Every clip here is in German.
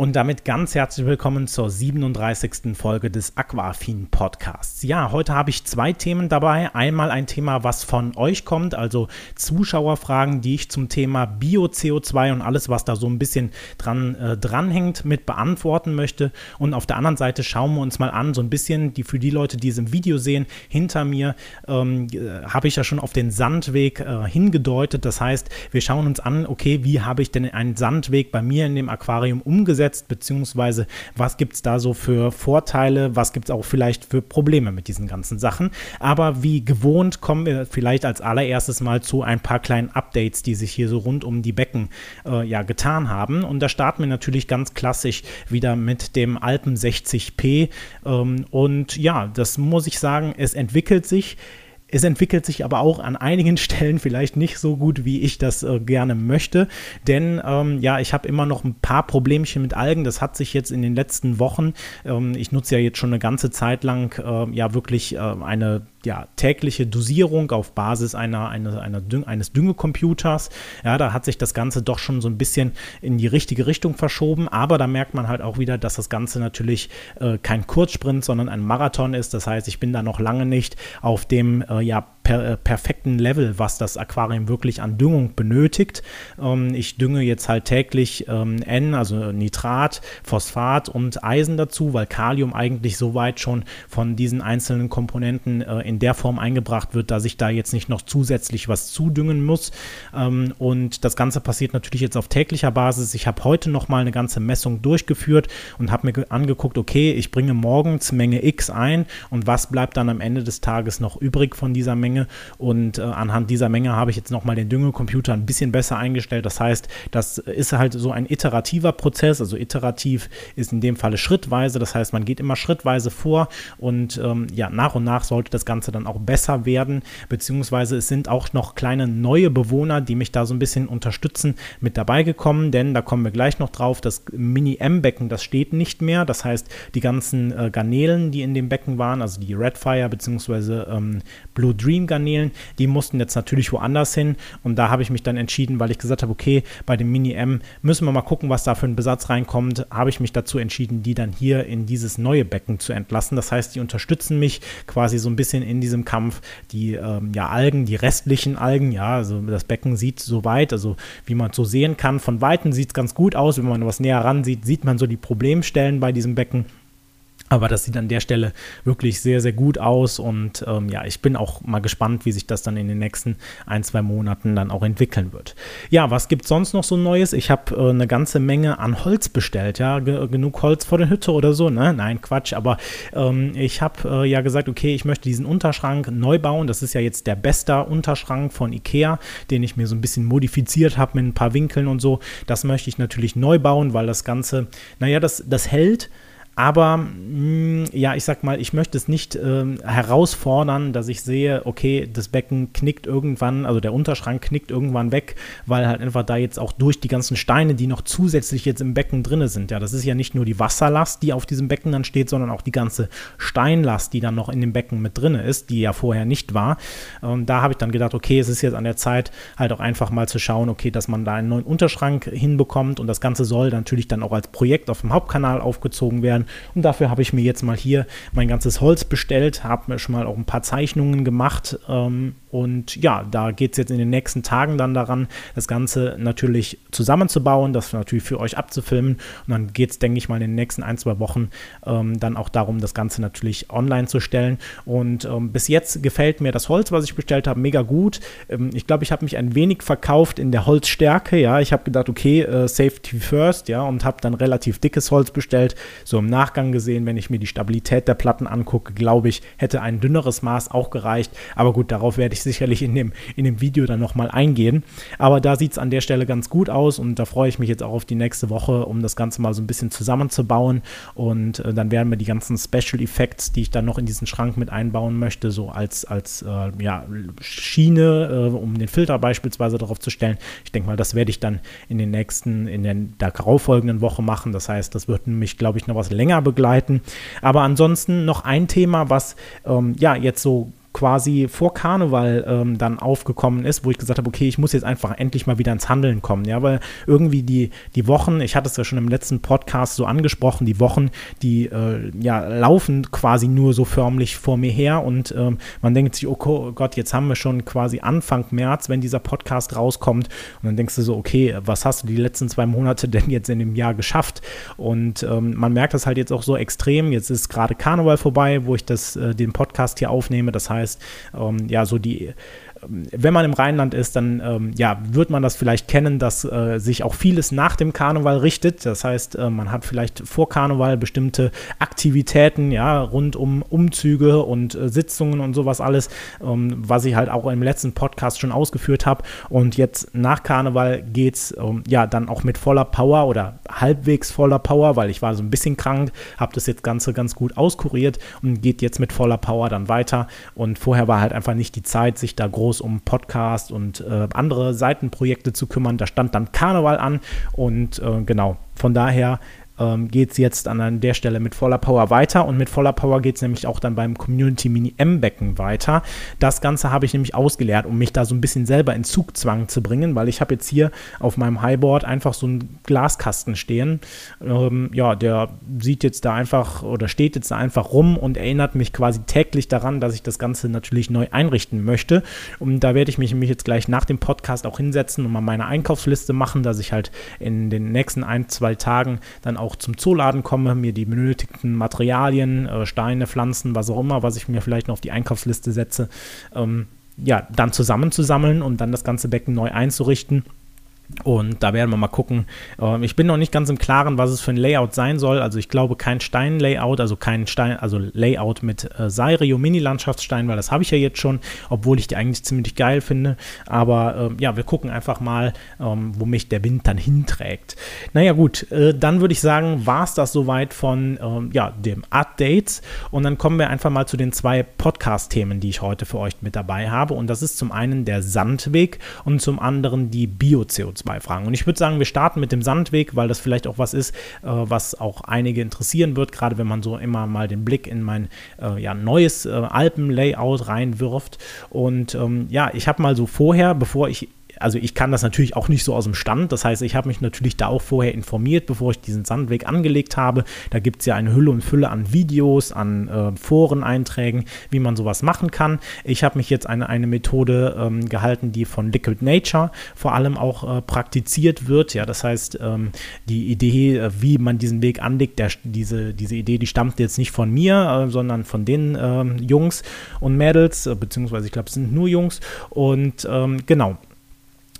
Und damit ganz herzlich willkommen zur 37. Folge des Aquafin Podcasts. Ja, heute habe ich zwei Themen dabei. Einmal ein Thema, was von euch kommt, also Zuschauerfragen, die ich zum Thema Bio-CO2 und alles, was da so ein bisschen dran äh, dranhängt, mit beantworten möchte. Und auf der anderen Seite schauen wir uns mal an, so ein bisschen, die für die Leute, die es im Video sehen, hinter mir ähm, äh, habe ich ja schon auf den Sandweg äh, hingedeutet. Das heißt, wir schauen uns an, okay, wie habe ich denn einen Sandweg bei mir in dem Aquarium umgesetzt? Umgesetzt, beziehungsweise was gibt es da so für Vorteile, was gibt es auch vielleicht für Probleme mit diesen ganzen Sachen. Aber wie gewohnt kommen wir vielleicht als allererstes mal zu ein paar kleinen Updates, die sich hier so rund um die Becken äh, ja getan haben. Und da starten wir natürlich ganz klassisch wieder mit dem Alpen 60p. Ähm, und ja, das muss ich sagen, es entwickelt sich. Es entwickelt sich aber auch an einigen Stellen vielleicht nicht so gut, wie ich das äh, gerne möchte. Denn ähm, ja, ich habe immer noch ein paar Problemchen mit Algen. Das hat sich jetzt in den letzten Wochen, ähm, ich nutze ja jetzt schon eine ganze Zeit lang äh, ja wirklich äh, eine ja, tägliche Dosierung auf Basis einer, einer, einer Düng eines Düngecomputers. Ja, da hat sich das Ganze doch schon so ein bisschen in die richtige Richtung verschoben, aber da merkt man halt auch wieder, dass das Ganze natürlich äh, kein Kurzsprint, sondern ein Marathon ist. Das heißt, ich bin da noch lange nicht auf dem äh, ja, per, äh, perfekten Level, was das Aquarium wirklich an Düngung benötigt. Ähm, ich dünge jetzt halt täglich ähm, N, also Nitrat, Phosphat und Eisen dazu, weil Kalium eigentlich soweit schon von diesen einzelnen Komponenten äh, in der Form eingebracht wird, dass ich da jetzt nicht noch zusätzlich was zudüngen muss. Ähm, und das Ganze passiert natürlich jetzt auf täglicher Basis. Ich habe heute noch mal eine ganze Messung durchgeführt und habe mir angeguckt, okay, ich bringe morgens Menge X ein und was bleibt dann am Ende des Tages noch übrig von dieser Menge Menge. Und äh, anhand dieser Menge habe ich jetzt nochmal den Düngecomputer ein bisschen besser eingestellt. Das heißt, das ist halt so ein iterativer Prozess. Also iterativ ist in dem Falle schrittweise. Das heißt, man geht immer schrittweise vor und ähm, ja, nach und nach sollte das Ganze dann auch besser werden. Beziehungsweise es sind auch noch kleine neue Bewohner, die mich da so ein bisschen unterstützen, mit dabei gekommen. Denn da kommen wir gleich noch drauf. Das Mini-M-Becken, das steht nicht mehr. Das heißt, die ganzen äh, Garnelen, die in dem Becken waren, also die Redfire bzw. Ähm, Blue Dream Garnelen, die mussten jetzt natürlich woanders hin. Und da habe ich mich dann entschieden, weil ich gesagt habe, okay, bei dem Mini M müssen wir mal gucken, was da für ein Besatz reinkommt, habe ich mich dazu entschieden, die dann hier in dieses neue Becken zu entlassen. Das heißt, die unterstützen mich quasi so ein bisschen in diesem Kampf. Die ähm, ja, Algen, die restlichen Algen, ja, also das Becken sieht so weit, also wie man so sehen kann, von Weitem sieht es ganz gut aus. Wenn man was näher ran sieht, sieht man so die Problemstellen bei diesem Becken. Aber das sieht an der Stelle wirklich sehr, sehr gut aus. Und ähm, ja, ich bin auch mal gespannt, wie sich das dann in den nächsten ein, zwei Monaten dann auch entwickeln wird. Ja, was gibt es sonst noch so Neues? Ich habe äh, eine ganze Menge an Holz bestellt. Ja, Ge genug Holz vor der Hütte oder so. Ne? Nein, Quatsch. Aber ähm, ich habe äh, ja gesagt, okay, ich möchte diesen Unterschrank neu bauen. Das ist ja jetzt der beste Unterschrank von Ikea, den ich mir so ein bisschen modifiziert habe mit ein paar Winkeln und so. Das möchte ich natürlich neu bauen, weil das Ganze, naja, das, das hält aber mh, mm, ja, ich sag mal, ich möchte es nicht äh, herausfordern, dass ich sehe, okay, das Becken knickt irgendwann, also der Unterschrank knickt irgendwann weg, weil halt einfach da jetzt auch durch die ganzen Steine, die noch zusätzlich jetzt im Becken drin sind, ja, das ist ja nicht nur die Wasserlast, die auf diesem Becken dann steht, sondern auch die ganze Steinlast, die dann noch in dem Becken mit drin ist, die ja vorher nicht war. Und da habe ich dann gedacht, okay, es ist jetzt an der Zeit, halt auch einfach mal zu schauen, okay, dass man da einen neuen Unterschrank hinbekommt und das Ganze soll natürlich dann auch als Projekt auf dem Hauptkanal aufgezogen werden und dafür habe ich mir jetzt mal hier mein ganzes Holz bestellt, habe mir schon mal auch ein paar Zeichnungen gemacht. Ähm, und ja, da geht es jetzt in den nächsten Tagen dann daran, das Ganze natürlich zusammenzubauen, das natürlich für euch abzufilmen. Und dann geht es, denke ich mal, in den nächsten ein, zwei Wochen ähm, dann auch darum, das Ganze natürlich online zu stellen. Und ähm, bis jetzt gefällt mir das Holz, was ich bestellt habe, mega gut. Ähm, ich glaube, ich habe mich ein wenig verkauft in der Holzstärke. Ja, ich habe gedacht, okay, äh, Safety first, ja, und habe dann relativ dickes Holz bestellt. So im Nachgang gesehen, wenn ich mir die Stabilität der Platten angucke, glaube ich, hätte ein dünneres Maß auch gereicht. Aber gut, darauf werde ich ich sicherlich in dem, in dem Video dann nochmal eingehen. Aber da sieht es an der Stelle ganz gut aus und da freue ich mich jetzt auch auf die nächste Woche, um das Ganze mal so ein bisschen zusammenzubauen. Und äh, dann werden wir die ganzen Special Effects, die ich dann noch in diesen Schrank mit einbauen möchte, so als, als äh, ja, Schiene, äh, um den Filter beispielsweise darauf zu stellen. Ich denke mal, das werde ich dann in den nächsten, in der darauffolgenden Woche machen. Das heißt, das wird nämlich, glaube ich, noch was länger begleiten. Aber ansonsten noch ein Thema, was ähm, ja jetzt so quasi vor Karneval ähm, dann aufgekommen ist, wo ich gesagt habe, okay, ich muss jetzt einfach endlich mal wieder ins Handeln kommen, ja, weil irgendwie die, die Wochen, ich hatte es ja schon im letzten Podcast so angesprochen, die Wochen, die äh, ja laufen quasi nur so förmlich vor mir her und ähm, man denkt sich, oh Gott, jetzt haben wir schon quasi Anfang März, wenn dieser Podcast rauskommt und dann denkst du so, okay, was hast du die letzten zwei Monate denn jetzt in dem Jahr geschafft? Und ähm, man merkt das halt jetzt auch so extrem, jetzt ist gerade Karneval vorbei, wo ich das, äh, den Podcast hier aufnehme, das heißt, heißt, ähm, ja, so die wenn man im Rheinland ist, dann ähm, ja, wird man das vielleicht kennen, dass äh, sich auch vieles nach dem Karneval richtet. Das heißt, äh, man hat vielleicht vor Karneval bestimmte Aktivitäten, ja, rund um Umzüge und äh, Sitzungen und sowas alles, ähm, was ich halt auch im letzten Podcast schon ausgeführt habe. Und jetzt nach Karneval geht es ähm, ja dann auch mit voller Power oder halbwegs voller Power, weil ich war so ein bisschen krank, habe das jetzt Ganze ganz gut auskuriert und geht jetzt mit voller Power dann weiter. Und vorher war halt einfach nicht die Zeit, sich da groß groß um Podcast und äh, andere Seitenprojekte zu kümmern. Da stand dann Karneval an und äh, genau, von daher ähm, geht es jetzt an der Stelle mit voller Power weiter und mit voller Power geht es nämlich auch dann beim Community Mini M-Becken weiter. Das Ganze habe ich nämlich ausgeleert, um mich da so ein bisschen selber in Zugzwang zu bringen, weil ich habe jetzt hier auf meinem Highboard einfach so einen Glaskasten stehen. Ähm, ja, der sieht jetzt da einfach oder steht jetzt da einfach rum und erinnert mich quasi täglich daran, dass ich das Ganze natürlich neu einrichten möchte. Und da werde ich mich nämlich jetzt gleich nach dem Podcast auch hinsetzen und mal meine Einkaufsliste machen, dass ich halt in den nächsten ein, zwei Tagen dann auch auch zum Zooladen komme, mir die benötigten Materialien, äh, Steine, Pflanzen, was auch immer, was ich mir vielleicht noch auf die Einkaufsliste setze, ähm, ja, dann zusammenzusammeln und dann das ganze Becken neu einzurichten und da werden wir mal gucken. Ähm, ich bin noch nicht ganz im Klaren, was es für ein Layout sein soll. Also ich glaube kein Stein-Layout, also kein Stein, also Layout mit äh, Sairio Mini-Landschaftsstein, weil das habe ich ja jetzt schon, obwohl ich die eigentlich ziemlich geil finde. Aber äh, ja, wir gucken einfach mal, ähm, wo mich der Wind dann hinträgt. Naja gut, äh, dann würde ich sagen, war es das soweit von ähm, ja, dem Updates. Und dann kommen wir einfach mal zu den zwei Podcast-Themen, die ich heute für euch mit dabei habe. Und das ist zum einen der Sandweg und zum anderen die Bio-CO2. CO2-Fragen. Und ich würde sagen, wir starten mit dem Sandweg, weil das vielleicht auch was ist, äh, was auch einige interessieren wird, gerade wenn man so immer mal den Blick in mein äh, ja, neues äh, Alpen-Layout reinwirft. Und ähm, ja, ich habe mal so vorher, bevor ich also ich kann das natürlich auch nicht so aus dem Stand. Das heißt, ich habe mich natürlich da auch vorher informiert, bevor ich diesen Sandweg angelegt habe. Da gibt es ja eine Hülle und Fülle an Videos, an äh, Foreneinträgen, wie man sowas machen kann. Ich habe mich jetzt eine, eine Methode ähm, gehalten, die von Liquid Nature vor allem auch äh, praktiziert wird. Ja, das heißt, ähm, die Idee, äh, wie man diesen Weg anlegt, der, diese, diese Idee, die stammt jetzt nicht von mir, äh, sondern von den ähm, Jungs und Mädels, äh, beziehungsweise ich glaube, es sind nur Jungs. Und ähm, genau,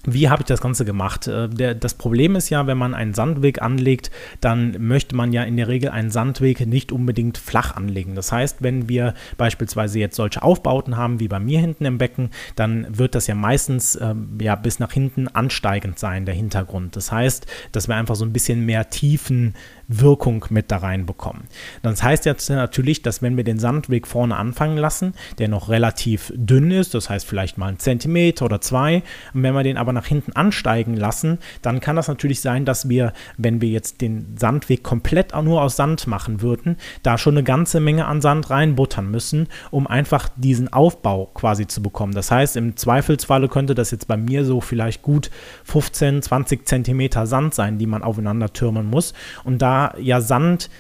wie habe ich das Ganze gemacht? Äh, das Problem ist ja, wenn man einen Sandweg anlegt, dann möchte man ja in der Regel einen Sandweg nicht unbedingt flach anlegen. Das heißt, wenn wir beispielsweise jetzt solche Aufbauten haben wie bei mir hinten im Becken, dann wird das ja meistens äh, ja bis nach hinten ansteigend sein, der Hintergrund. Das heißt, dass wir einfach so ein bisschen mehr Tiefen Wirkung mit da reinbekommen. Das heißt jetzt natürlich, dass wenn wir den Sandweg vorne anfangen lassen, der noch relativ dünn ist, das heißt vielleicht mal einen Zentimeter oder zwei, und wenn wir den aber nach hinten ansteigen lassen, dann kann das natürlich sein, dass wir, wenn wir jetzt den Sandweg komplett nur aus Sand machen würden, da schon eine ganze Menge an Sand reinbuttern müssen, um einfach diesen Aufbau quasi zu bekommen. Das heißt, im Zweifelsfalle könnte das jetzt bei mir so vielleicht gut 15, 20 Zentimeter Sand sein, die man aufeinander türmen muss. Und da ja Sand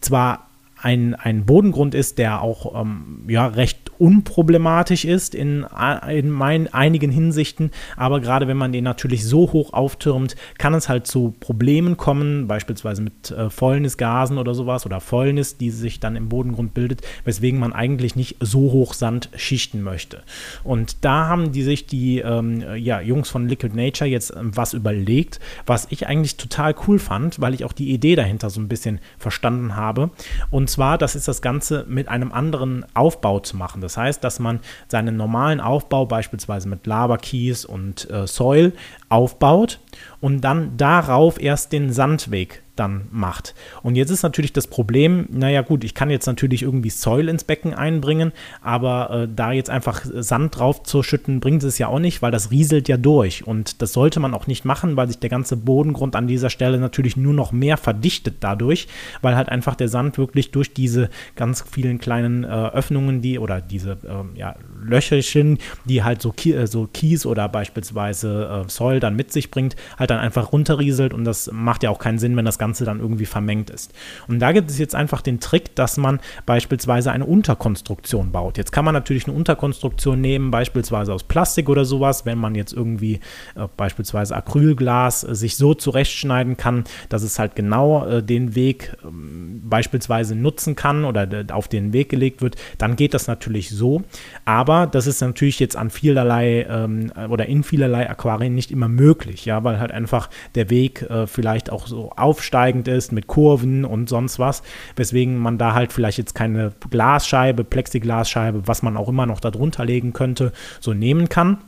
zwar ein, ein Bodengrund ist, der auch ähm, ja, recht unproblematisch ist in, in mein, einigen Hinsichten. Aber gerade wenn man den natürlich so hoch auftürmt, kann es halt zu Problemen kommen, beispielsweise mit äh, Fäulnisgasen oder sowas oder Fäulnis, die sich dann im Bodengrund bildet, weswegen man eigentlich nicht so hoch Sand schichten möchte. Und da haben die sich die ähm, ja, Jungs von Liquid Nature jetzt ähm, was überlegt, was ich eigentlich total cool fand, weil ich auch die Idee dahinter so ein bisschen verstanden habe. Und zwar, das ist das Ganze mit einem anderen Aufbau zu machen. Das das heißt, dass man seinen normalen Aufbau beispielsweise mit Lava Keys und äh, Soil aufbaut und dann darauf erst den Sandweg dann macht. Und jetzt ist natürlich das Problem, naja gut, ich kann jetzt natürlich irgendwie Soil ins Becken einbringen, aber äh, da jetzt einfach Sand drauf zu schütten, bringt es ja auch nicht, weil das rieselt ja durch. Und das sollte man auch nicht machen, weil sich der ganze Bodengrund an dieser Stelle natürlich nur noch mehr verdichtet dadurch, weil halt einfach der Sand wirklich durch diese ganz vielen kleinen äh, Öffnungen, die oder diese äh, ja, Löcherchen, die halt so, Ki äh, so Kies oder beispielsweise äh, Soil dann mit sich bringt, halt dann einfach runterrieselt und das macht ja auch keinen Sinn, wenn das Ganze dann irgendwie vermengt ist. Und da gibt es jetzt einfach den Trick, dass man beispielsweise eine Unterkonstruktion baut. Jetzt kann man natürlich eine Unterkonstruktion nehmen, beispielsweise aus Plastik oder sowas, wenn man jetzt irgendwie äh, beispielsweise Acrylglas äh, sich so zurechtschneiden kann, dass es halt genau äh, den Weg ähm, beispielsweise nutzen kann oder auf den Weg gelegt wird, dann geht das natürlich so. Aber das ist natürlich jetzt an vielerlei ähm, oder in vielerlei Aquarien nicht immer möglich, ja, weil halt einfach der Weg äh, vielleicht auch so aufsteigend ist mit Kurven und sonst was, weswegen man da halt vielleicht jetzt keine Glasscheibe, Plexiglasscheibe, was man auch immer noch darunter legen könnte, so nehmen kann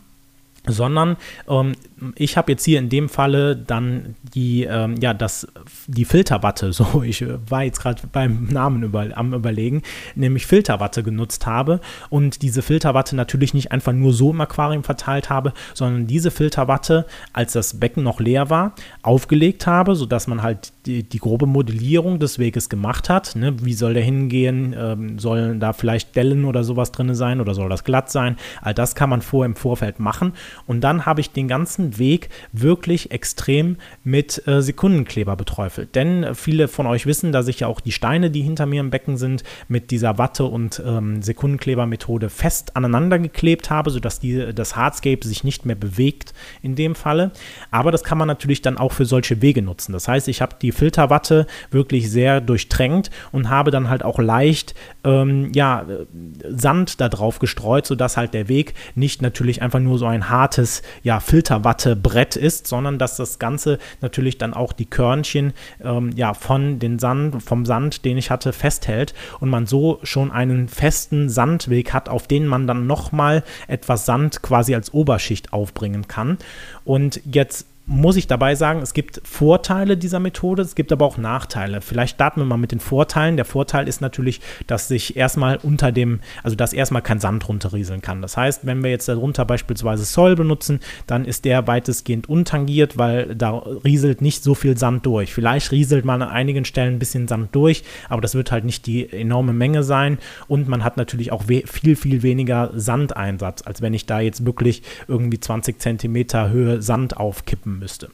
sondern ähm, ich habe jetzt hier in dem Falle dann die, ähm, ja, das, die Filterwatte, so ich war jetzt gerade beim Namen über, am überlegen, nämlich Filterwatte genutzt habe und diese Filterwatte natürlich nicht einfach nur so im Aquarium verteilt habe, sondern diese Filterwatte, als das Becken noch leer war, aufgelegt habe, sodass man halt die, die grobe Modellierung des Weges gemacht hat. Ne? Wie soll der hingehen? Ähm, sollen da vielleicht Dellen oder sowas drin sein oder soll das glatt sein? All das kann man vor im Vorfeld machen und dann habe ich den ganzen Weg wirklich extrem mit äh, Sekundenkleber beträufelt. Denn äh, viele von euch wissen, dass ich ja auch die Steine, die hinter mir im Becken sind, mit dieser Watte- und ähm, Sekundenklebermethode fest aneinander geklebt habe, sodass die, das Hardscape sich nicht mehr bewegt in dem Falle. Aber das kann man natürlich dann auch für solche Wege nutzen. Das heißt, ich habe die Filterwatte wirklich sehr durchtränkt und habe dann halt auch leicht ähm, ja, Sand da drauf gestreut, sodass halt der Weg nicht natürlich einfach nur so ein hartes ja, Filterwattebrett ist, sondern dass das Ganze natürlich dann auch die Körnchen ähm, ja, von den Sand, vom Sand, den ich hatte, festhält und man so schon einen festen Sandweg hat, auf den man dann nochmal etwas Sand quasi als Oberschicht aufbringen kann. Und jetzt muss ich dabei sagen, es gibt Vorteile dieser Methode, es gibt aber auch Nachteile. Vielleicht starten wir mal mit den Vorteilen. Der Vorteil ist natürlich, dass sich erstmal unter dem, also dass erstmal kein Sand runterrieseln kann. Das heißt, wenn wir jetzt darunter beispielsweise Soil benutzen, dann ist der weitestgehend untangiert, weil da rieselt nicht so viel Sand durch. Vielleicht rieselt man an einigen Stellen ein bisschen Sand durch, aber das wird halt nicht die enorme Menge sein und man hat natürlich auch viel, viel weniger Sandeinsatz, als wenn ich da jetzt wirklich irgendwie 20 Zentimeter Höhe Sand aufkippen geben müsste.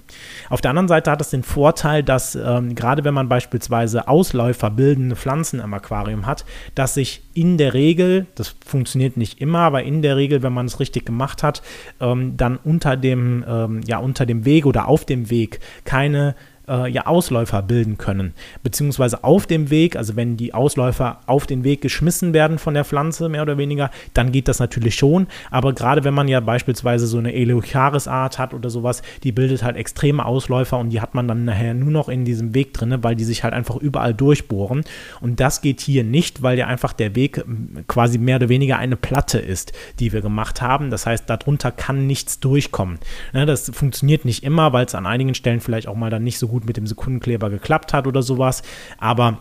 Auf der anderen Seite hat es den Vorteil, dass ähm, gerade wenn man beispielsweise Ausläufer bildende Pflanzen im Aquarium hat, dass sich in der Regel, das funktioniert nicht immer, aber in der Regel, wenn man es richtig gemacht hat, ähm, dann unter dem, ähm, ja, unter dem Weg oder auf dem Weg keine äh, ja Ausläufer bilden können. Beziehungsweise auf dem Weg, also wenn die Ausläufer auf den Weg geschmissen werden von der Pflanze, mehr oder weniger, dann geht das natürlich schon. Aber gerade wenn man ja beispielsweise so eine Eleocharis-Art hat oder sowas, die bildet halt extreme Ausläufer und die hat man dann nachher nur noch in diesem Weg drin, weil die sich halt einfach überall durchbohren. Und das geht hier nicht, weil ja einfach der Weg quasi mehr oder weniger eine Platte ist, die wir gemacht haben. Das heißt, darunter kann nichts durchkommen. Ne, das funktioniert nicht immer, weil es an einigen Stellen vielleicht auch mal dann nicht so gut gut mit dem Sekundenkleber geklappt hat oder sowas. Aber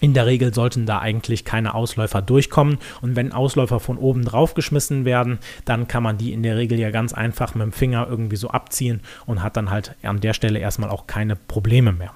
in der Regel sollten da eigentlich keine Ausläufer durchkommen. Und wenn Ausläufer von oben drauf geschmissen werden, dann kann man die in der Regel ja ganz einfach mit dem Finger irgendwie so abziehen und hat dann halt an der Stelle erstmal auch keine Probleme mehr.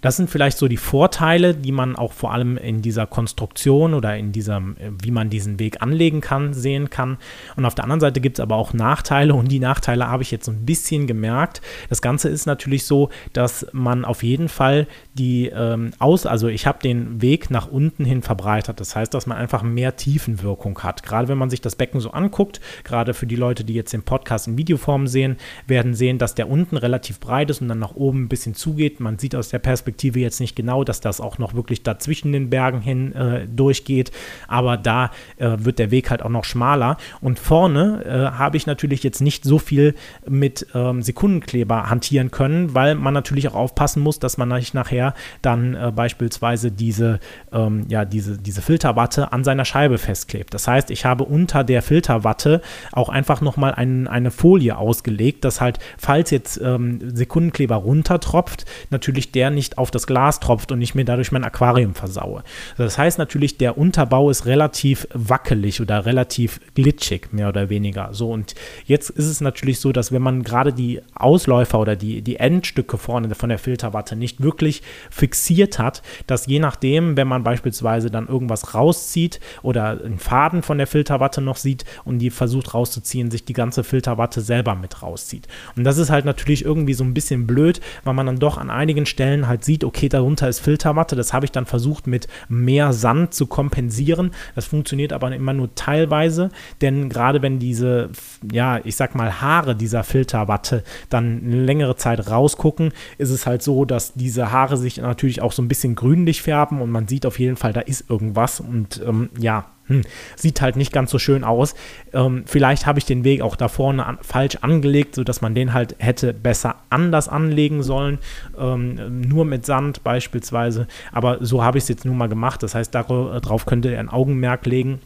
Das sind vielleicht so die Vorteile, die man auch vor allem in dieser Konstruktion oder in diesem, wie man diesen Weg anlegen kann, sehen kann. Und auf der anderen Seite gibt es aber auch Nachteile und die Nachteile habe ich jetzt so ein bisschen gemerkt. Das Ganze ist natürlich so, dass man auf jeden Fall die ähm, aus, also ich habe den Weg nach unten hin verbreitert. Das heißt, dass man einfach mehr Tiefenwirkung hat. Gerade wenn man sich das Becken so anguckt, gerade für die Leute, die jetzt den Podcast in Videoform sehen, werden sehen, dass der unten relativ breit ist und dann nach oben ein bisschen zugeht. Man sieht aus der Perspektive jetzt nicht genau, dass das auch noch wirklich da zwischen den Bergen hin äh, durchgeht, aber da äh, wird der Weg halt auch noch schmaler. Und vorne äh, habe ich natürlich jetzt nicht so viel mit ähm, Sekundenkleber hantieren können, weil man natürlich auch aufpassen muss, dass man nicht nachher dann äh, beispielsweise diese diese, ähm, ja, diese, diese Filterwatte an seiner Scheibe festklebt. Das heißt, ich habe unter der Filterwatte auch einfach nochmal ein, eine Folie ausgelegt, dass halt, falls jetzt ähm, Sekundenkleber runtertropft, natürlich der nicht auf das Glas tropft und ich mir dadurch mein Aquarium versaue. Das heißt natürlich, der Unterbau ist relativ wackelig oder relativ glitschig, mehr oder weniger. So, und jetzt ist es natürlich so, dass wenn man gerade die Ausläufer oder die, die Endstücke vorne von der Filterwatte nicht wirklich fixiert hat, dass je nachdem, wenn man beispielsweise dann irgendwas rauszieht oder einen Faden von der Filterwatte noch sieht und die versucht rauszuziehen, sich die ganze Filterwatte selber mit rauszieht. Und das ist halt natürlich irgendwie so ein bisschen blöd, weil man dann doch an einigen Stellen halt sieht, okay, darunter ist Filterwatte. Das habe ich dann versucht mit mehr Sand zu kompensieren. Das funktioniert aber immer nur teilweise, denn gerade wenn diese, ja, ich sag mal, Haare dieser Filterwatte dann eine längere Zeit rausgucken, ist es halt so, dass diese Haare sich natürlich auch so ein bisschen grünlich färben und man sieht auf jeden Fall, da ist irgendwas und ähm, ja, hm, sieht halt nicht ganz so schön aus. Ähm, vielleicht habe ich den Weg auch da vorne an, falsch angelegt, sodass man den halt hätte besser anders anlegen sollen, ähm, nur mit Sand beispielsweise. Aber so habe ich es jetzt nun mal gemacht. Das heißt, darauf könnte er ein Augenmerk legen.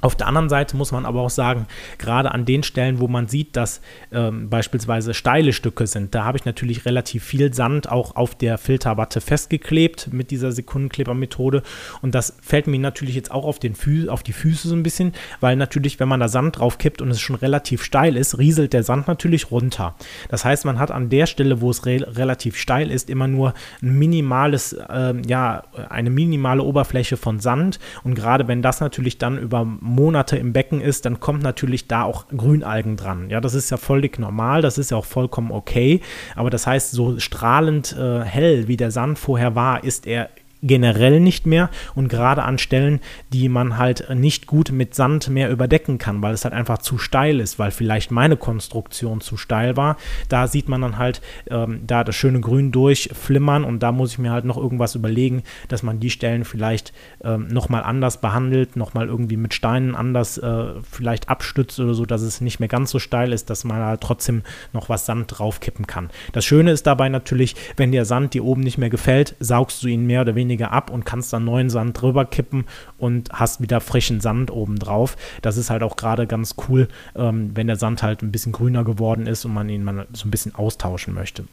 Auf der anderen Seite muss man aber auch sagen, gerade an den Stellen, wo man sieht, dass ähm, beispielsweise steile Stücke sind, da habe ich natürlich relativ viel Sand auch auf der Filterwatte festgeklebt mit dieser Sekundenklebermethode. Und das fällt mir natürlich jetzt auch auf, den Fü auf die Füße so ein bisschen, weil natürlich, wenn man da Sand drauf kippt und es schon relativ steil ist, rieselt der Sand natürlich runter. Das heißt, man hat an der Stelle, wo es re relativ steil ist, immer nur ein minimales, äh, ja, eine minimale Oberfläche von Sand. Und gerade wenn das natürlich dann über Monate im Becken ist, dann kommt natürlich da auch Grünalgen dran. Ja, das ist ja völlig normal, das ist ja auch vollkommen okay. Aber das heißt, so strahlend äh, hell wie der Sand vorher war, ist er generell nicht mehr und gerade an Stellen, die man halt nicht gut mit Sand mehr überdecken kann, weil es halt einfach zu steil ist, weil vielleicht meine Konstruktion zu steil war. Da sieht man dann halt ähm, da das schöne Grün durchflimmern und da muss ich mir halt noch irgendwas überlegen, dass man die Stellen vielleicht ähm, nochmal anders behandelt, nochmal irgendwie mit Steinen anders äh, vielleicht abstützt oder so, dass es nicht mehr ganz so steil ist, dass man halt trotzdem noch was Sand draufkippen kann. Das Schöne ist dabei natürlich, wenn der Sand dir oben nicht mehr gefällt, saugst du ihn mehr oder weniger weniger ab und kannst dann neuen Sand drüber kippen und hast wieder frischen Sand oben drauf. Das ist halt auch gerade ganz cool, ähm, wenn der Sand halt ein bisschen grüner geworden ist und man ihn mal so ein bisschen austauschen möchte.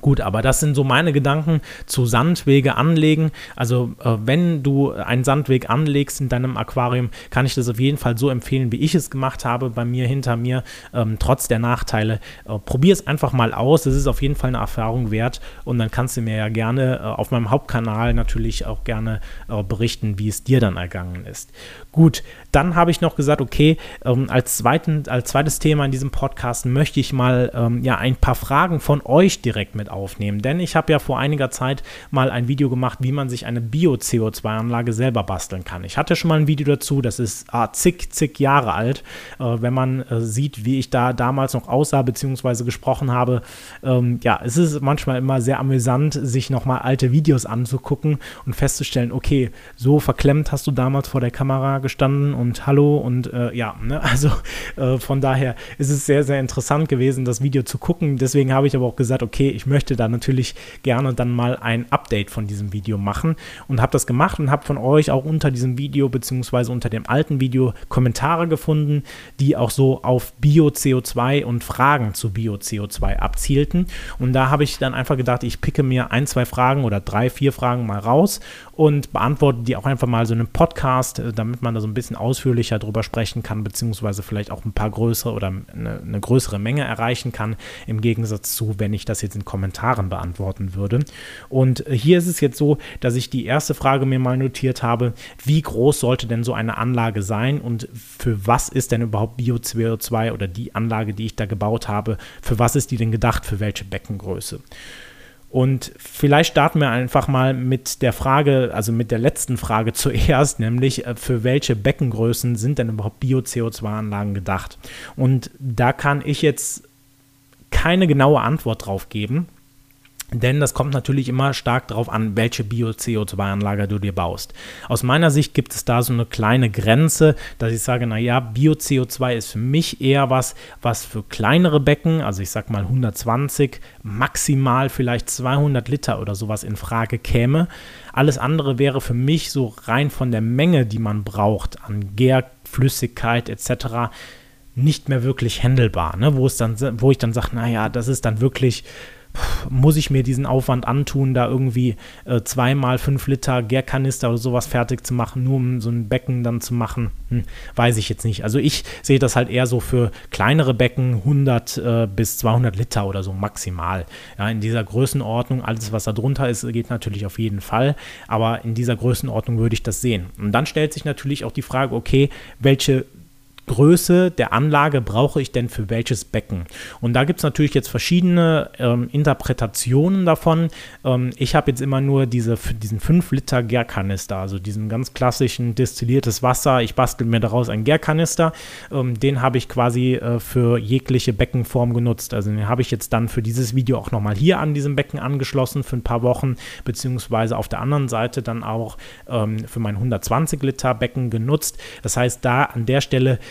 Gut, aber das sind so meine Gedanken zu Sandwege anlegen. Also äh, wenn du einen Sandweg anlegst in deinem Aquarium, kann ich das auf jeden Fall so empfehlen, wie ich es gemacht habe bei mir hinter mir, ähm, trotz der Nachteile. Äh, Probier es einfach mal aus. Es ist auf jeden Fall eine Erfahrung wert und dann kannst du mir ja gerne äh, auf meinem Hauptkanal natürlich auch gerne äh, berichten, wie es dir dann ergangen ist. Gut, dann habe ich noch gesagt, okay, ähm, als, zweiten, als zweites Thema in diesem Podcast möchte ich mal ähm, ja ein paar Fragen von euch direkt mit aufnehmen. Denn ich habe ja vor einiger Zeit mal ein Video gemacht, wie man sich eine Bio-CO2-Anlage selber basteln kann. Ich hatte schon mal ein Video dazu, das ist ah, zig, zig Jahre alt. Äh, wenn man äh, sieht, wie ich da damals noch aussah, beziehungsweise gesprochen habe, ähm, ja, es ist manchmal immer sehr amüsant, sich nochmal alte Videos anzugucken und festzustellen, okay, so verklemmt hast du damals vor der Kamera gestanden und hallo und äh, ja, ne? also äh, von daher ist es sehr, sehr interessant gewesen, das Video zu gucken. Deswegen habe ich aber auch gesagt, okay, ich möchte da natürlich gerne dann mal ein Update von diesem Video machen und habe das gemacht und habe von euch auch unter diesem Video beziehungsweise unter dem alten Video Kommentare gefunden, die auch so auf Bio-CO2 und Fragen zu Bio-CO2 abzielten. Und da habe ich dann einfach gedacht, ich picke mir ein, zwei Fragen oder drei, vier Fragen mal raus und beantworte die auch einfach mal so in einem Podcast, äh, damit man da so ein bisschen ausführlicher drüber sprechen kann, beziehungsweise vielleicht auch ein paar größere oder eine, eine größere Menge erreichen kann, im Gegensatz zu, wenn ich das jetzt in Kommentaren beantworten würde. Und äh, hier ist es jetzt so, dass ich die erste Frage mir mal notiert habe, wie groß sollte denn so eine Anlage sein und für was ist denn überhaupt Bio-CO2 oder die Anlage, die ich da gebaut habe, für was ist die denn gedacht, für welche Beckengröße? Und vielleicht starten wir einfach mal mit der Frage, also mit der letzten Frage zuerst, nämlich äh, für welche Beckengrößen sind denn überhaupt Bio-CO2-Anlagen gedacht? Und da kann ich jetzt keine genaue Antwort drauf geben. Denn das kommt natürlich immer stark darauf an, welche Bio-CO2-Anlage du dir baust. Aus meiner Sicht gibt es da so eine kleine Grenze, dass ich sage, naja, Bio-CO2 ist für mich eher was, was für kleinere Becken, also ich sag mal 120, maximal vielleicht 200 Liter oder sowas in Frage käme. Alles andere wäre für mich so rein von der Menge, die man braucht an Gärflüssigkeit etc. nicht mehr wirklich händelbar, ne? wo, es dann, wo ich dann sage, naja, das ist dann wirklich muss ich mir diesen Aufwand antun, da irgendwie äh, zweimal fünf Liter Gärkanister oder sowas fertig zu machen, nur um so ein Becken dann zu machen, hm, weiß ich jetzt nicht. Also ich sehe das halt eher so für kleinere Becken, 100 äh, bis 200 Liter oder so maximal. Ja, in dieser Größenordnung, alles was da drunter ist, geht natürlich auf jeden Fall, aber in dieser Größenordnung würde ich das sehen. Und dann stellt sich natürlich auch die Frage, okay, welche Größe der Anlage brauche ich denn für welches Becken? Und da gibt es natürlich jetzt verschiedene ähm, Interpretationen davon. Ähm, ich habe jetzt immer nur diese, diesen 5 Liter Gärkanister, also diesen ganz klassischen destilliertes Wasser. Ich bastel mir daraus einen Gärkanister. Ähm, den habe ich quasi äh, für jegliche Beckenform genutzt. Also den habe ich jetzt dann für dieses Video auch nochmal hier an diesem Becken angeschlossen für ein paar Wochen, beziehungsweise auf der anderen Seite dann auch ähm, für mein 120 Liter Becken genutzt. Das heißt, da an der Stelle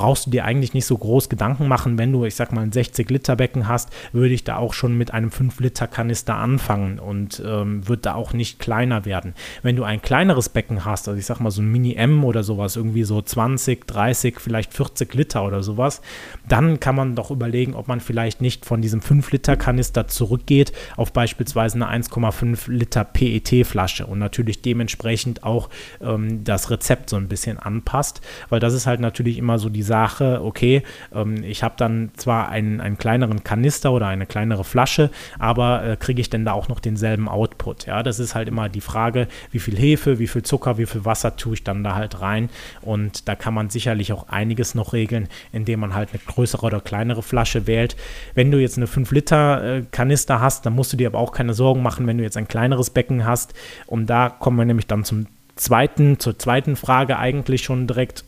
brauchst du dir eigentlich nicht so groß Gedanken machen. Wenn du, ich sag mal, ein 60-Liter-Becken hast, würde ich da auch schon mit einem 5-Liter-Kanister anfangen und ähm, wird da auch nicht kleiner werden. Wenn du ein kleineres Becken hast, also ich sag mal so ein Mini-M oder sowas, irgendwie so 20, 30, vielleicht 40 Liter oder sowas, dann kann man doch überlegen, ob man vielleicht nicht von diesem 5-Liter-Kanister zurückgeht auf beispielsweise eine 1,5 Liter PET-Flasche und natürlich dementsprechend auch ähm, das Rezept so ein bisschen anpasst, weil das ist halt natürlich immer so die Sache, okay, ähm, ich habe dann zwar einen, einen kleineren Kanister oder eine kleinere Flasche, aber äh, kriege ich denn da auch noch denselben Output? Ja, das ist halt immer die Frage, wie viel Hefe, wie viel Zucker, wie viel Wasser tue ich dann da halt rein und da kann man sicherlich auch einiges noch regeln, indem man halt eine größere oder kleinere Flasche wählt. Wenn du jetzt eine 5 Liter äh, Kanister hast, dann musst du dir aber auch keine Sorgen machen, wenn du jetzt ein kleineres Becken hast und da kommen wir nämlich dann zum zweiten, zur zweiten Frage eigentlich schon direkt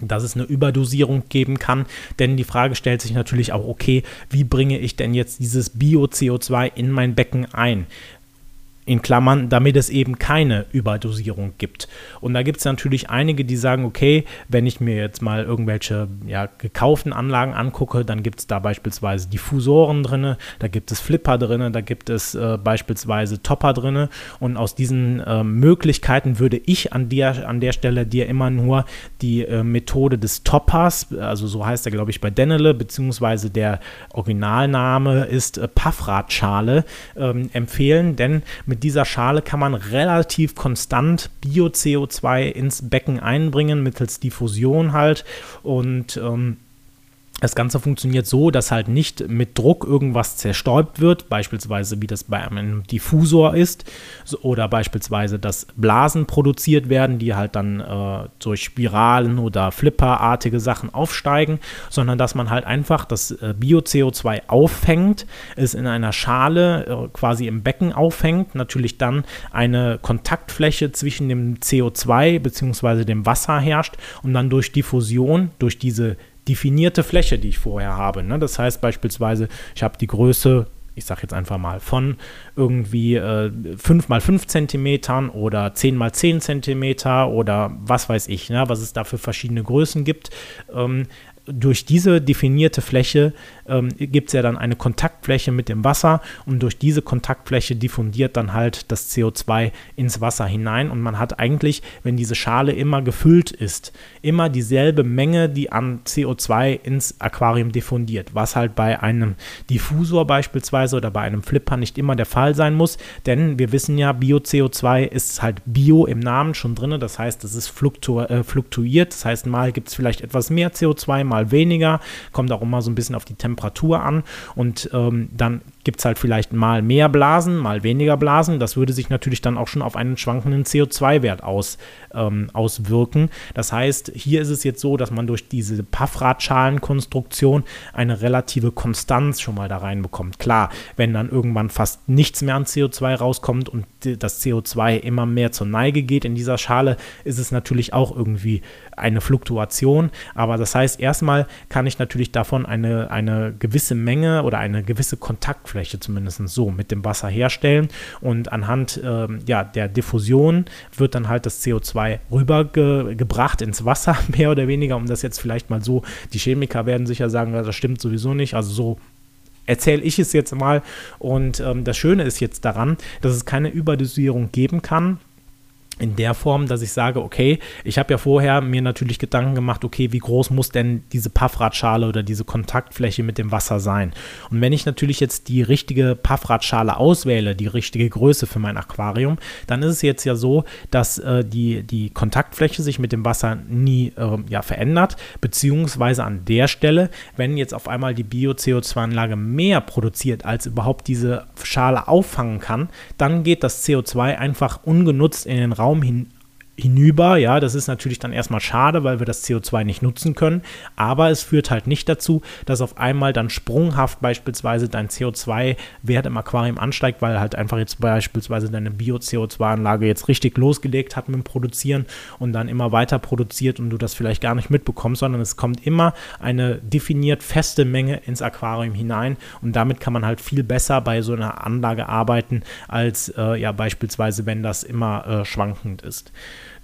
dass es eine Überdosierung geben kann. Denn die Frage stellt sich natürlich auch, okay, wie bringe ich denn jetzt dieses Bio-CO2 in mein Becken ein? In Klammern, damit es eben keine Überdosierung gibt. Und da gibt es natürlich einige, die sagen, okay, wenn ich mir jetzt mal irgendwelche ja, gekauften Anlagen angucke, dann gibt es da beispielsweise Diffusoren drin, da gibt es Flipper drin, da gibt es äh, beispielsweise Topper drin. Und aus diesen äh, Möglichkeiten würde ich an der, an der Stelle dir immer nur die äh, Methode des Toppers, also so heißt er, glaube ich, bei Denele, beziehungsweise der Originalname ist äh, Paffradschale, ähm, empfehlen, denn mit mit dieser Schale kann man relativ konstant Bio-CO2 ins Becken einbringen, mittels Diffusion halt. Und ähm, das Ganze funktioniert so, dass halt nicht mit Druck irgendwas zerstäubt wird, beispielsweise wie das bei einem Diffusor ist, oder beispielsweise, dass Blasen produziert werden, die halt dann äh, durch Spiralen oder Flipperartige Sachen aufsteigen, sondern dass man halt einfach das äh, Bio-CO2 auffängt, es in einer Schale äh, quasi im Becken auffängt, natürlich dann eine Kontaktfläche zwischen dem CO2 bzw. dem Wasser herrscht und dann durch Diffusion, durch diese definierte Fläche, die ich vorher habe. Ne? Das heißt beispielsweise, ich habe die Größe, ich sage jetzt einfach mal, von irgendwie äh, 5 mal 5 Zentimetern oder 10 mal 10 Zentimeter oder was weiß ich, ne? was es da für verschiedene Größen gibt. Ähm, durch diese definierte Fläche ähm, gibt es ja dann eine Kontaktfläche mit dem Wasser und durch diese Kontaktfläche diffundiert dann halt das CO2 ins Wasser hinein und man hat eigentlich, wenn diese Schale immer gefüllt ist, immer dieselbe Menge, die an CO2 ins Aquarium diffundiert, was halt bei einem Diffusor beispielsweise oder bei einem Flipper nicht immer der Fall sein muss, denn wir wissen ja, Bio-CO2 ist halt Bio im Namen schon drin, das heißt, es ist fluktu äh, fluktuiert, das heißt, mal gibt es vielleicht etwas mehr CO2, mal weniger, kommt auch immer so ein bisschen auf die Temperatur Temperatur an und ähm, dann gibt es halt vielleicht mal mehr Blasen, mal weniger Blasen. Das würde sich natürlich dann auch schon auf einen schwankenden CO2-Wert aus, ähm, auswirken. Das heißt, hier ist es jetzt so, dass man durch diese Paffradschalenkonstruktion eine relative Konstanz schon mal da reinbekommt. Klar, wenn dann irgendwann fast nichts mehr an CO2 rauskommt und das CO2 immer mehr zur Neige geht in dieser Schale, ist es natürlich auch irgendwie eine Fluktuation. Aber das heißt, erstmal kann ich natürlich davon eine, eine gewisse Menge oder eine gewisse Kontaktfläche zumindest so mit dem Wasser herstellen und anhand ähm, ja, der Diffusion wird dann halt das CO2 rübergebracht ins Wasser, mehr oder weniger, um das jetzt vielleicht mal so, die Chemiker werden sicher sagen, das stimmt sowieso nicht, also so erzähle ich es jetzt mal. Und ähm, das Schöne ist jetzt daran, dass es keine Überdosierung geben kann in der Form, dass ich sage, okay, ich habe ja vorher mir natürlich Gedanken gemacht, okay, wie groß muss denn diese Paffradschale oder diese Kontaktfläche mit dem Wasser sein? Und wenn ich natürlich jetzt die richtige Paffradschale auswähle, die richtige Größe für mein Aquarium, dann ist es jetzt ja so, dass äh, die, die Kontaktfläche sich mit dem Wasser nie äh, ja, verändert, beziehungsweise an der Stelle, wenn jetzt auf einmal die Bio-CO2-Anlage mehr produziert, als überhaupt diese Schale auffangen kann, dann geht das CO2 einfach ungenutzt in den Raum Raum hin, hinüber. Ja, das ist natürlich dann erstmal schade, weil wir das CO2 nicht nutzen können. Aber es führt halt nicht dazu, dass auf einmal dann sprunghaft beispielsweise dein CO2-Wert im Aquarium ansteigt, weil halt einfach jetzt beispielsweise deine Bio-CO2-Anlage jetzt richtig losgelegt hat mit dem Produzieren und dann immer weiter produziert und du das vielleicht gar nicht mitbekommst, sondern es kommt immer eine definiert feste Menge ins Aquarium hinein und damit kann man halt viel besser bei so einer Anlage arbeiten, als äh, ja beispielsweise, wenn das immer äh, schwankend ist.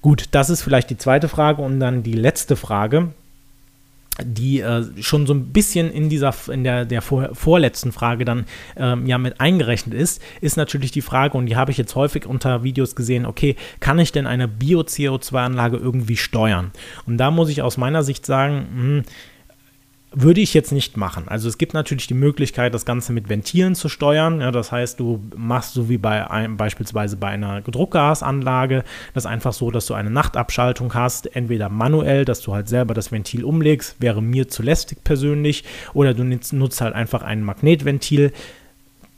Gut, das ist vielleicht die zweite Frage und dann die letzte Frage die äh, schon so ein bisschen in dieser in der, der vor, vorletzten Frage dann ähm, ja mit eingerechnet ist, ist natürlich die Frage, und die habe ich jetzt häufig unter Videos gesehen, okay, kann ich denn eine Bio-CO2-Anlage irgendwie steuern? Und da muss ich aus meiner Sicht sagen, mh, hm, würde ich jetzt nicht machen. Also es gibt natürlich die Möglichkeit, das Ganze mit Ventilen zu steuern. Ja, das heißt, du machst so wie bei einem, beispielsweise bei einer Druckgasanlage, das einfach so, dass du eine Nachtabschaltung hast, entweder manuell, dass du halt selber das Ventil umlegst, wäre mir zu lästig persönlich, oder du nutzt halt einfach ein Magnetventil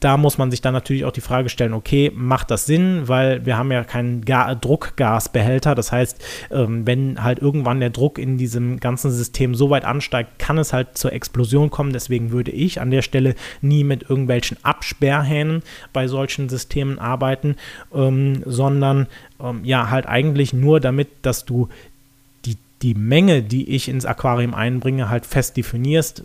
da muss man sich dann natürlich auch die Frage stellen, okay, macht das Sinn, weil wir haben ja keinen Ga Druckgasbehälter. Das heißt, ähm, wenn halt irgendwann der Druck in diesem ganzen System so weit ansteigt, kann es halt zur Explosion kommen. Deswegen würde ich an der Stelle nie mit irgendwelchen Absperrhähnen bei solchen Systemen arbeiten, ähm, sondern ähm, ja, halt eigentlich nur damit, dass du die, die Menge, die ich ins Aquarium einbringe, halt fest definierst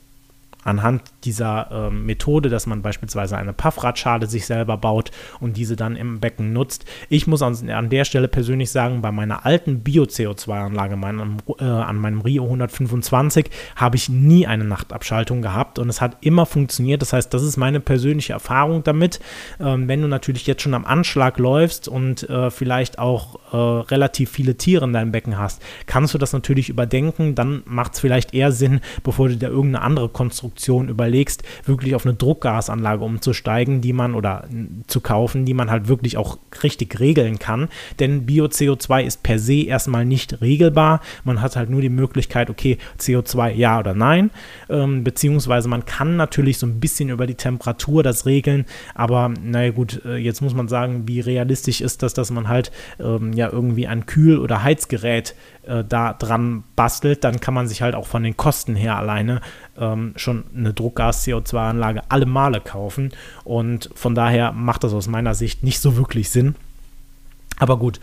anhand dieser äh, Methode, dass man beispielsweise eine Paffradschale sich selber baut und diese dann im Becken nutzt. Ich muss an, an der Stelle persönlich sagen, bei meiner alten Bio-CO2-Anlage meinem, äh, an meinem Rio 125 habe ich nie eine Nachtabschaltung gehabt und es hat immer funktioniert. Das heißt, das ist meine persönliche Erfahrung damit. Ähm, wenn du natürlich jetzt schon am Anschlag läufst und äh, vielleicht auch äh, relativ viele Tiere in deinem Becken hast, kannst du das natürlich überdenken. Dann macht es vielleicht eher Sinn, bevor du dir irgendeine andere Konstruktion Konstruktion überlegst, wirklich auf eine Druckgasanlage umzusteigen, die man oder zu kaufen, die man halt wirklich auch richtig regeln kann. Denn Bio-CO2 ist per se erstmal nicht regelbar. Man hat halt nur die Möglichkeit, okay, CO2 ja oder nein. Ähm, beziehungsweise man kann natürlich so ein bisschen über die Temperatur das regeln. Aber naja gut, äh, jetzt muss man sagen, wie realistisch ist das, dass man halt ähm, ja irgendwie ein Kühl- oder Heizgerät äh, da dran bastelt, dann kann man sich halt auch von den Kosten her alleine ähm, schon eine Druckgas-CO2-Anlage alle Male kaufen. Und von daher macht das aus meiner Sicht nicht so wirklich Sinn. Aber gut,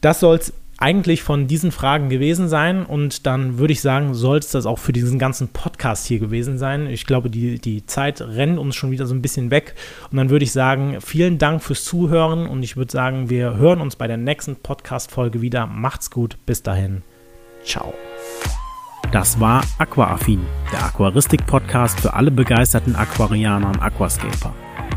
das soll es eigentlich von diesen Fragen gewesen sein und dann würde ich sagen, soll es das auch für diesen ganzen Podcast hier gewesen sein. Ich glaube, die, die Zeit rennt uns schon wieder so ein bisschen weg und dann würde ich sagen, vielen Dank fürs Zuhören und ich würde sagen, wir hören uns bei der nächsten Podcast-Folge wieder. Macht's gut, bis dahin. Ciao. Das war Aquaaffin, der Aquaristik-Podcast für alle begeisterten Aquarianer und Aquascaper.